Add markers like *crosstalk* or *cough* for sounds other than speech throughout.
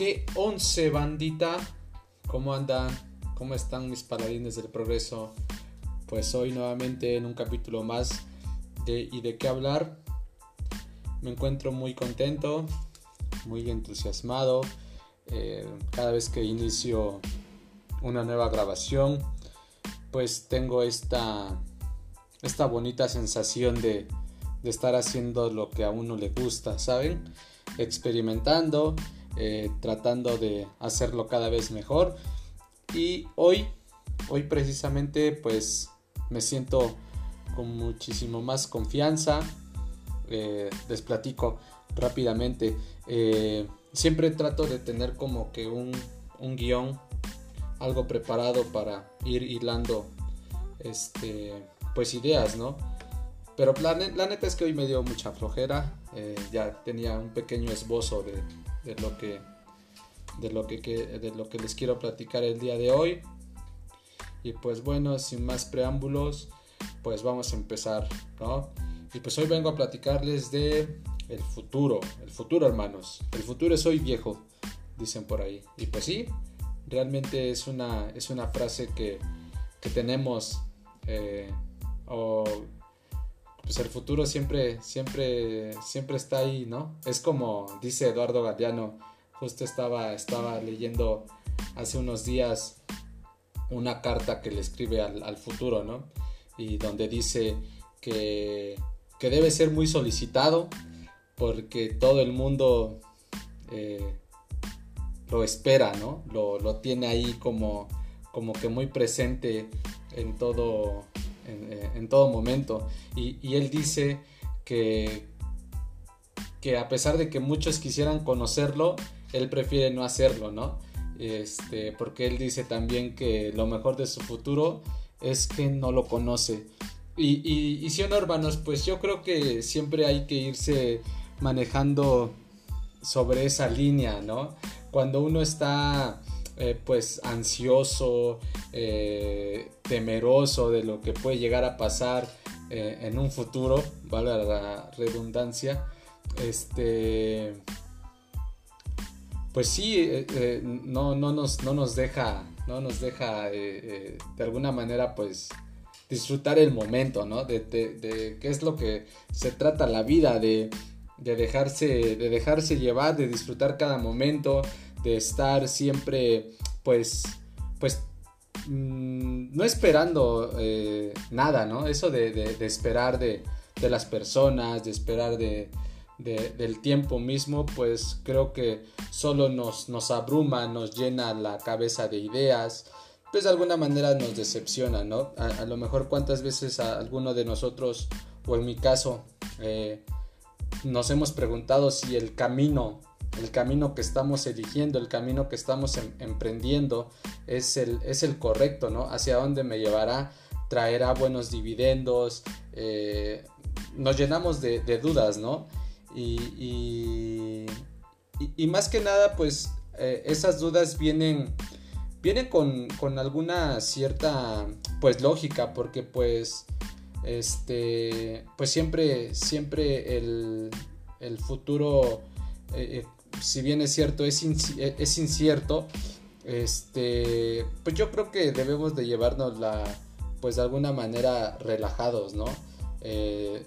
¿Qué once bandita? ¿Cómo andan? ¿Cómo están mis paladines del progreso? Pues hoy nuevamente en un capítulo más de ¿Y de qué hablar? Me encuentro muy contento, muy entusiasmado. Eh, cada vez que inicio una nueva grabación, pues tengo esta, esta bonita sensación de, de estar haciendo lo que a uno le gusta, ¿saben? Experimentando eh, tratando de hacerlo cada vez mejor. Y hoy, hoy precisamente pues me siento con muchísimo más confianza. Eh, les platico rápidamente. Eh, siempre trato de tener como que un, un guion, algo preparado para ir hilando este, pues ideas, ¿no? Pero la, la, neta es que hoy me dio mucha flojera. ya tenía un pequeño esbozo de, de lo que de lo que, de lo que les quiero platicar el día de hoy. Y pues bueno sin más preámbulos pues vamos a empezar ¿no? y pues hoy vengo a platicarles de el futuro el futuro hermanos. El futuro es hoy viejo dicen por ahí. Y pues sí realmente es una es una frase que, que tenemos eh, o pues el futuro siempre, siempre, siempre está ahí, ¿no? Es como dice Eduardo Galeano, justo estaba, estaba leyendo hace unos días una carta que le escribe al, futuro, ¿no? Y donde dice que, que, debe ser muy solicitado porque todo el mundo eh, lo espera, ¿no? Lo, lo, tiene ahí como, como que muy presente en todo, eh, en, todo momento. Y, él dice que, que a pesar de que muchos quisieran conocerlo, él prefiere no hacerlo, ¿no? Este, porque él dice también que lo mejor de su futuro es que no lo conoce. Y, si no, hermanos, pues yo creo que siempre hay que irse manejando sobre esa línea, ¿no? Cuando uno está eh, pues ansioso, eh, temeroso de lo que puede llegar a pasar eh, en un futuro, vale la redundancia, este, pues sí, no, no, nos, no nos deja, no nos deja de alguna manera pues disfrutar el momento, ¿no? De, de, qué es lo que se trata la vida, de, de, dejarse, de dejarse llevar, de disfrutar cada momento, de estar siempre pues pues mm, no esperando eh, nada, ¿no? Eso de, esperar de, las personas, de esperar de, del tiempo mismo, pues creo que solo nos, nos abruma, nos llena la cabeza de ideas, pues de alguna manera nos decepciona, ¿no? A, lo mejor cuántas veces a alguno de nosotros, o en mi caso, eh, nos hemos preguntado si el camino el camino que estamos eligiendo, el camino que estamos em, emprendiendo es el, es el correcto, ¿no? Hacia dónde me llevará, traerá buenos dividendos, eh, nos llenamos de, dudas, ¿no? Y, y, más que nada, pues eh, esas dudas vienen, vienen con, con, alguna cierta, pues lógica, porque pues, este, pues siempre, siempre el, el futuro eh, si bien es cierto, es, es incierto, este, pues yo creo que debemos de llevarnos la, pues de alguna manera relajados, ¿no? Eh,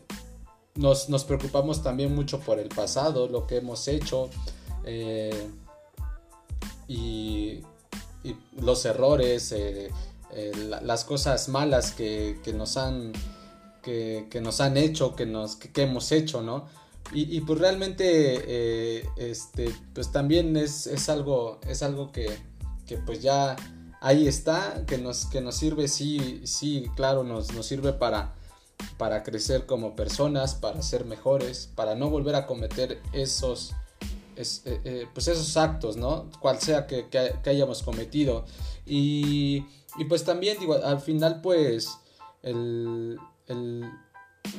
nos, nos, preocupamos también mucho por el pasado, lo que hemos hecho eh, y, y, los errores, eh, las cosas malas que, que nos han que, que, nos han hecho, que, nos, que hemos hecho, ¿no? Y, pues realmente, eh, este, pues también es, es, algo, es algo que, que, pues ya ahí está, que nos, que nos sirve, sí, sí, claro, nos, nos sirve para, para crecer como personas, para ser mejores, para no volver a cometer esos, eh, eh, pues esos actos, ¿no? Cual sea que, que, hayamos cometido. Y, y, pues también, digo, al final, pues, el, el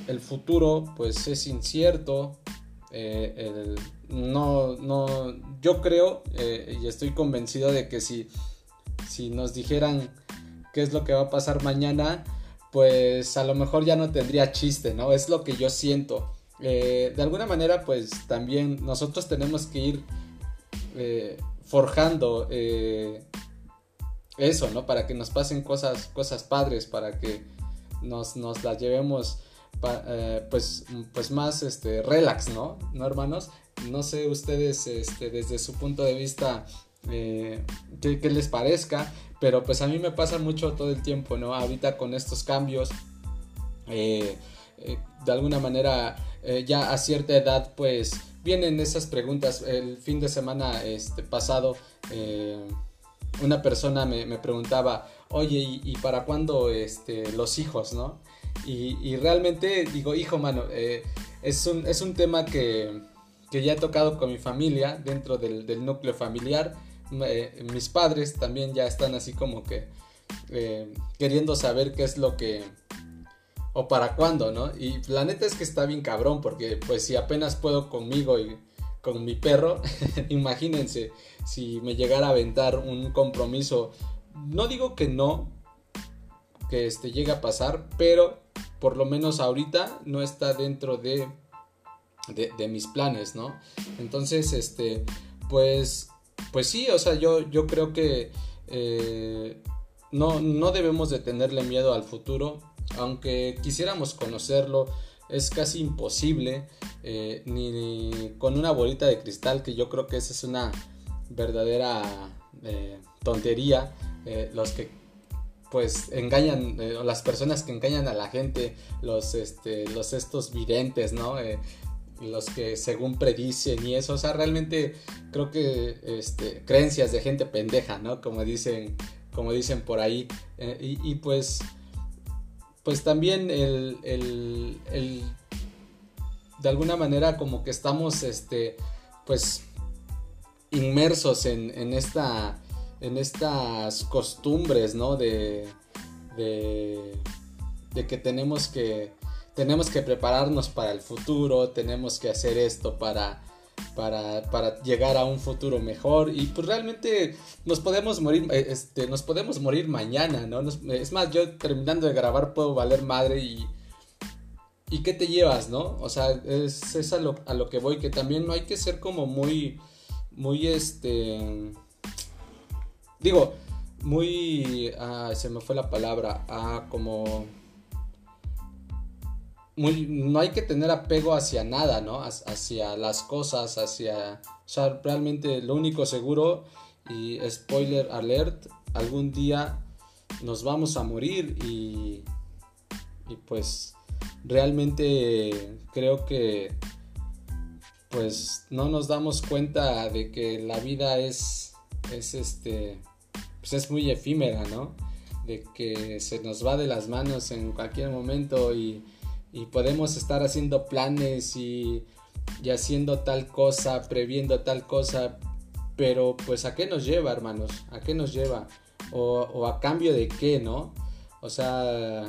el futuro pues es incierto. Eh, no, no, yo creo eh, y estoy convencido de que si, si nos dijeran qué es lo que va a pasar mañana, pues a lo mejor ya no tendría chiste, ¿no? Es lo que yo siento. Eh, de alguna manera, pues también nosotros tenemos que ir forjando eso, ¿no? Para que nos pasen cosas, cosas padres, para que nos, nos las llevemos eh, pues, pues más este, relax, ¿no? ¿No, hermanos? No sé ustedes este, desde su punto de vista eh, qué, les parezca, pero pues a mí me pasa mucho todo el tiempo, ¿no? Ahorita con estos cambios, eh, de alguna manera ya a cierta edad pues vienen esas preguntas. El fin de semana este, pasado una persona me, preguntaba, oye, ¿y, para cuándo este, los hijos, no? Y, realmente digo, hijo, mano, eh, es, un, es un tema que, ya he tocado con mi familia, dentro del, núcleo familiar. Mis padres también ya están así como que eh, queriendo saber qué es lo que... o para cuándo, ¿no? Y la neta es que está bien cabrón, porque pues si apenas puedo conmigo y con mi perro, *laughs* imagínense si me llegara a aventar un compromiso. No digo que no, que este llegue a pasar, pero por lo menos ahorita no está dentro de, de, mis planes, ¿no? Entonces, este, pues, pues sí, o sea, yo, yo creo que eh, no, no debemos de tenerle miedo al futuro, aunque quisiéramos conocerlo, es casi imposible, eh, ni, con una bolita de cristal, que yo creo que esa es una verdadera eh, tontería, los que pues engañan, eh, las personas que engañan a la gente, los, este, los estos videntes, ¿no? Eh, los que según predicen y eso, o sea, realmente creo que este, creencias de gente pendeja, ¿no? Como dicen, como dicen por ahí. Eh, y, pues, pues también el, el, el, de alguna manera como que estamos, este, pues, inmersos en, en esta en estas costumbres, ¿no? De, de, que tenemos que tenemos que prepararnos para el futuro, tenemos que hacer esto para, para, llegar a un futuro mejor y pues realmente nos podemos morir, eh, este, nos podemos morir mañana, ¿no? es más, yo terminando de grabar puedo valer madre y... ¿Y qué te llevas, no? O sea, es, es a, lo, a lo que voy, que también no hay que ser como muy, muy, este Digo, muy... Ah, se me fue la palabra. Ah, como... Muy, no hay que tener apego hacia nada, ¿no? Hacia las cosas, hacia... O sea, realmente lo único seguro, y spoiler alert, algún día nos vamos a morir y, y pues realmente creo que pues no nos damos cuenta de que la vida es, es este pues es muy efímera, ¿no? De que se nos va de las manos en cualquier momento y, podemos estar haciendo planes y, haciendo tal cosa, previendo tal cosa, pero pues a qué nos lleva, hermanos, a qué nos lleva, o, a cambio de qué, ¿no? O sea,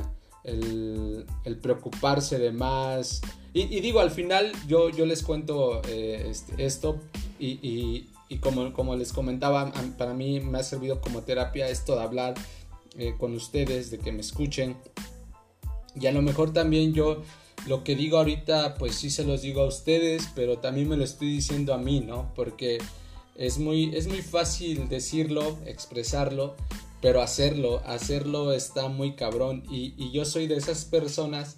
el, preocuparse de más. Y, digo, al final yo, yo les cuento eh, este, esto y, y como, como les comentaba, para mí me ha servido como terapia esto de hablar eh, con ustedes, de que me escuchen. Y a lo mejor también yo lo que digo ahorita, pues sí se los digo a ustedes, pero también me lo estoy diciendo a mí, ¿no? Porque es muy, es muy fácil decirlo, expresarlo, pero hacerlo, hacerlo está muy cabrón. Y, y yo soy de esas personas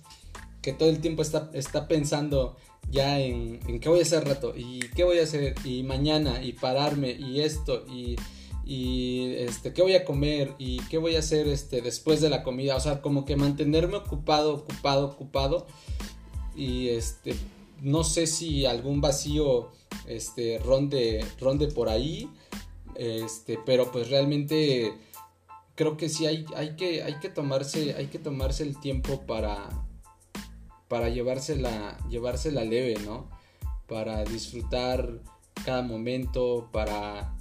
que todo el tiempo está, está pensando ya en, qué voy a hacer rato y qué voy a hacer y mañana y pararme y esto y, y este qué voy a comer y qué voy a hacer este después de la comida. O sea como que mantenerme ocupado ocupado ocupado y este no sé si algún vacío este ronde ronde por ahí este pero pues realmente creo que sí hay, hay que hay que tomarse hay que tomarse el tiempo para para llevársela, llevársela leve, ¿no? Para disfrutar cada momento, para,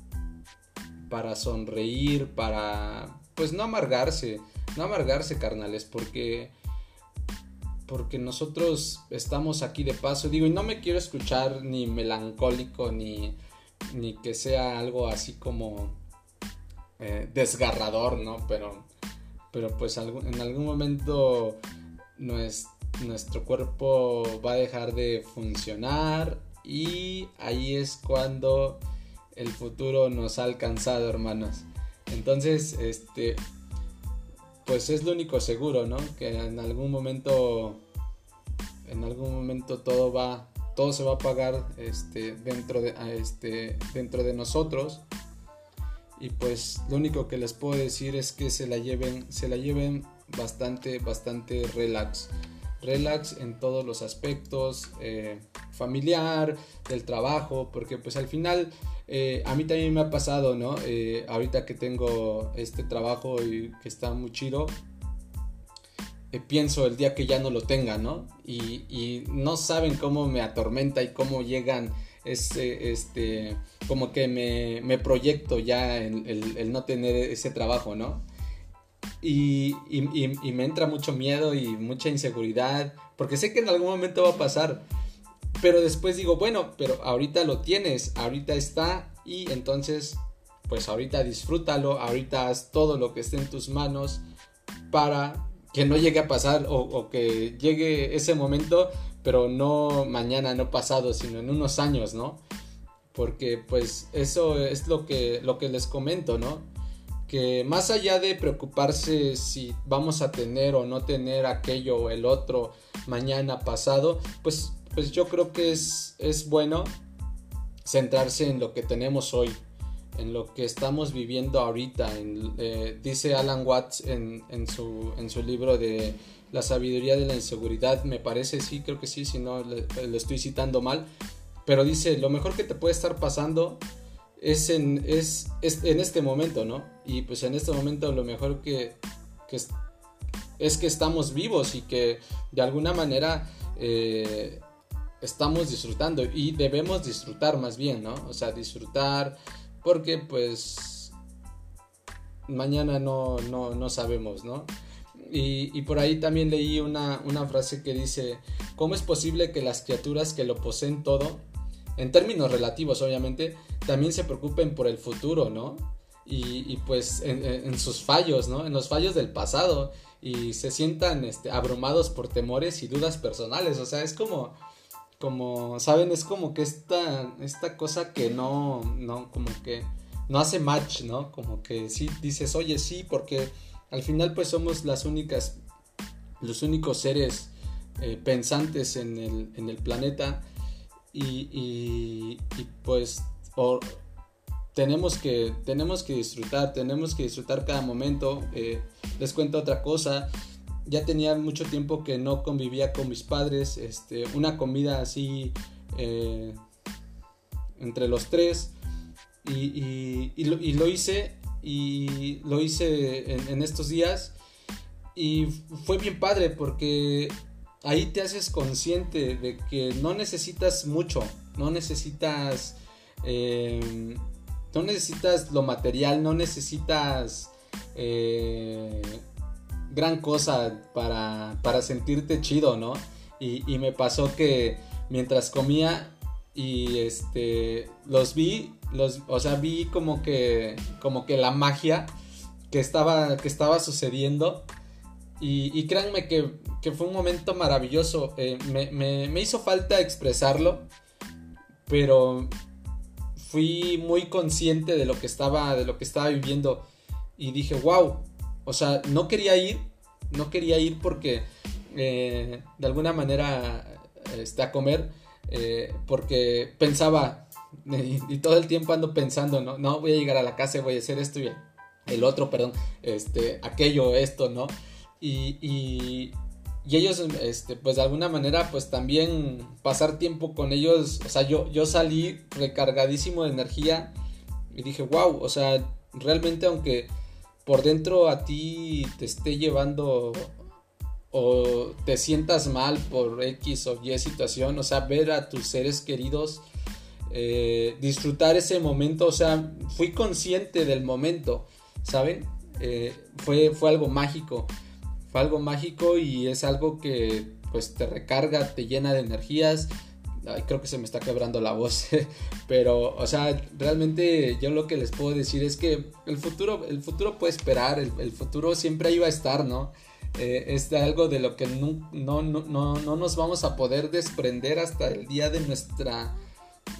para sonreír, para, pues no amargarse, no amargarse, carnales, porque, porque nosotros estamos aquí de paso, digo, y no me quiero escuchar ni melancólico, ni, ni que sea algo así como eh, desgarrador, ¿no? Pero, pero pues en algún momento es nuestro cuerpo va a dejar de funcionar y ahí es cuando el futuro nos ha alcanzado, hermanos. Entonces, este, pues es lo único seguro, ¿no? Que en algún momento, en algún momento todo va, todo se va a pagar, este, dentro de, este, dentro de nosotros. Y pues lo único que les puedo decir es que se la lleven, se la lleven bastante, bastante relax relax en todos los aspectos, eh, familiar, del trabajo, porque pues al final eh, a mí también me ha pasado, ¿no? Eh, ahorita que tengo este trabajo y que está muy chido, pienso el día que ya no lo tenga, ¿no? Y, no saben cómo me atormenta y cómo llegan ese, este, como que me, proyecto ya el no tener ese trabajo, ¿no? Y, me entra mucho miedo y mucha inseguridad, porque sé que en algún momento va a pasar. Pero después digo, bueno, pero ahorita lo tienes, ahorita está y entonces, pues ahorita disfrútalo, ahorita haz todo lo que esté en tus manos para que no llegue a pasar o, o que llegue ese momento, pero no mañana, no pasado, sino en unos años, ¿no? Porque pues eso es lo que, lo que les comento, ¿no? Que más allá de preocuparse si vamos a tener o no tener aquello o el otro mañana pasado, pues, pues yo creo que es, es bueno centrarse en lo que tenemos hoy, en lo que estamos viviendo ahorita. Eh, dice Alan Watts en, su, en su libro de La sabiduría de la inseguridad, me parece, sí, creo que sí, si no lo estoy citando mal, pero dice, lo mejor que te puede estar pasando es en, es, en este momento, ¿no? Y pues en este momento lo mejor que, es que estamos vivos y que de alguna manera eh, estamos disfrutando y debemos disfrutar más bien, ¿no? O sea, disfrutar porque pues mañana no, no, sabemos, ¿no? Y, por ahí también leí una, una frase que dice, ¿cómo es posible que las criaturas que lo poseen todo en términos relativos obviamente, también se preocupen por el futuro, ¿no? Y, pues en, sus fallos, ¿no? En los fallos del pasado y se sientan este, abrumados por temores y dudas personales, o sea, es como, como, ¿saben? Es como que esta, esta cosa que no, no, como que no hace match, ¿no? Como que sí dices, oye, sí, porque al final pues somos las únicas, los únicos seres eh, pensantes en el, en el planeta y, pues tenemos, que, tenemos que disfrutar, tenemos que disfrutar cada momento. Eh, les cuento otra cosa, ya tenía mucho tiempo que no convivía con mis padres, este, una comida así eh, entre los tres y, lo, hice y lo hice en estos días y fue bien padre porque ahí te haces consciente de que no necesitas mucho, no necesitas, eh, no necesitas lo material, no necesitas eh, gran cosa para, para, sentirte chido, ¿no? Y, me pasó que mientras comía y este los vi, los, o sea, vi como que, como que la magia que estaba, que estaba sucediendo y, créanme que, fue un momento maravilloso. Eh, me, hizo falta expresarlo, pero fui muy consciente de lo que estaba, de lo que estaba viviendo. Y dije, wow. O sea, no quería ir. No quería ir porque eh, de alguna manera está a comer. Eh, porque pensaba, *laughs* y, todo el tiempo ando pensando, no, no voy a llegar a la casa y voy a hacer esto y el otro, perdón, este, aquello, esto, ¿no? Y, ellos, este, pues de alguna manera, pues también pasar tiempo con ellos, o sea, yo, yo salí recargadísimo de energía y dije, wow, o sea, realmente aunque por dentro a ti te esté llevando o te sientas mal por X o Y situación, o sea, ver a tus seres queridos, eh, disfrutar ese momento, o sea, fui consciente del momento, ¿saben? Eh, fue, fue algo mágico algo mágico y es algo que pues te recarga, te llena de energías. Ay, creo que se me está quebrando la voz, *laughs* pero o sea, realmente yo lo que les puedo decir es que el futuro, el futuro puede esperar, el, futuro siempre iba a estar, ¿no? Eh, es algo de lo que no, no, no, no, nos vamos a poder desprender hasta el día de nuestra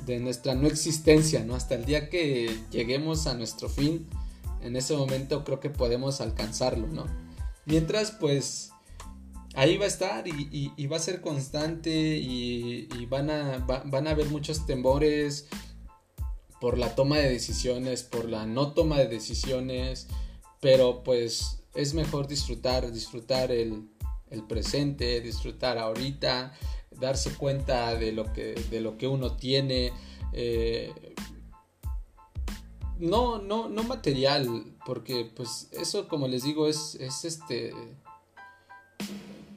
de nuestra no existencia, ¿no? Hasta el día que lleguemos a nuestro fin, en ese momento creo que podemos alcanzarlo, ¿no? Mientras, pues, ahí va a estar y, va a ser constante y, van, a, van a haber muchos temores por la toma de decisiones, por la no toma de decisiones, pero pues es mejor disfrutar, disfrutar el, presente, disfrutar ahorita, darse cuenta de lo que, de lo que uno tiene. Eh, no, no, no material, porque pues eso como les digo es, es este...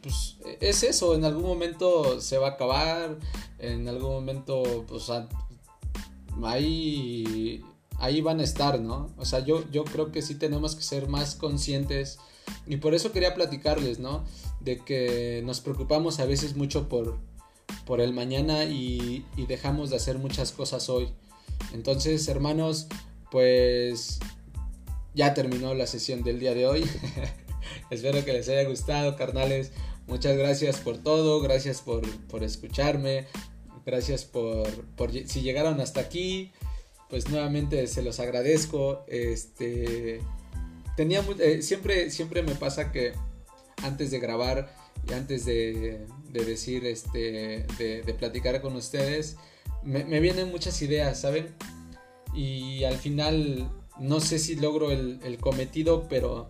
Pues es eso, en algún momento se va a acabar, en algún momento pues ahí, ahí van a estar, ¿no? O sea, yo, yo creo que sí tenemos que ser más conscientes y por eso quería platicarles, ¿no? De que nos preocupamos a veces mucho por, por el mañana y, dejamos de hacer muchas cosas hoy. Entonces, hermanos, pues ya terminó la sesión del día de hoy. *laughs* Espero que les haya gustado, carnales. Muchas gracias por todo, gracias por, escucharme, gracias por, por, si llegaron hasta aquí, pues nuevamente se los agradezco. Este tenía eh, siempre siempre me pasa que antes de grabar y antes de, decir, este, de, platicar con ustedes, me, vienen muchas ideas, ¿saben? Y al final no sé si logro el, cometido, pero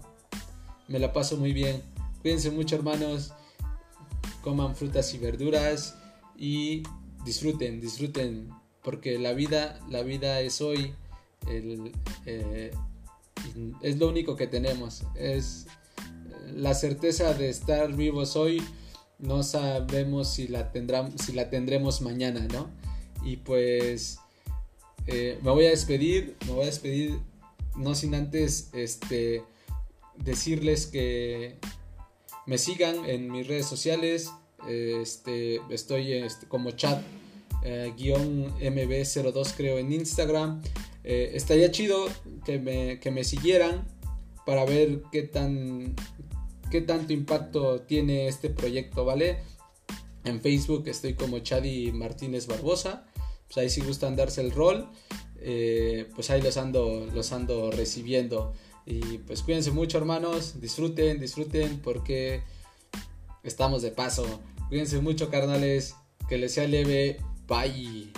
me la paso muy bien. Cuídense mucho hermanos, coman frutas y verduras y disfruten, disfruten, porque la vida, la vida es hoy, eh, es lo único que tenemos, es la certeza de estar vivos hoy no sabemos si la, si la tendremos mañana, ¿no? Y pues eh, me voy a despedir, me voy a despedir no sin antes este, decirles que me sigan en mis redes sociales, este, estoy este, como chat eh, mb02 creo en Instagram. Eh, estaría chido que me, que me siguieran para ver qué tan qué tanto impacto tiene este proyecto, ¿vale? En Facebook estoy como Chadi Martínez Barbosa. Pues ahí si gustan darse el rol, eh, pues ahí los ando, los ando recibiendo. Y pues cuídense mucho hermanos, disfruten, disfruten porque estamos de paso. Cuídense mucho carnales, que les sea leve. Bye.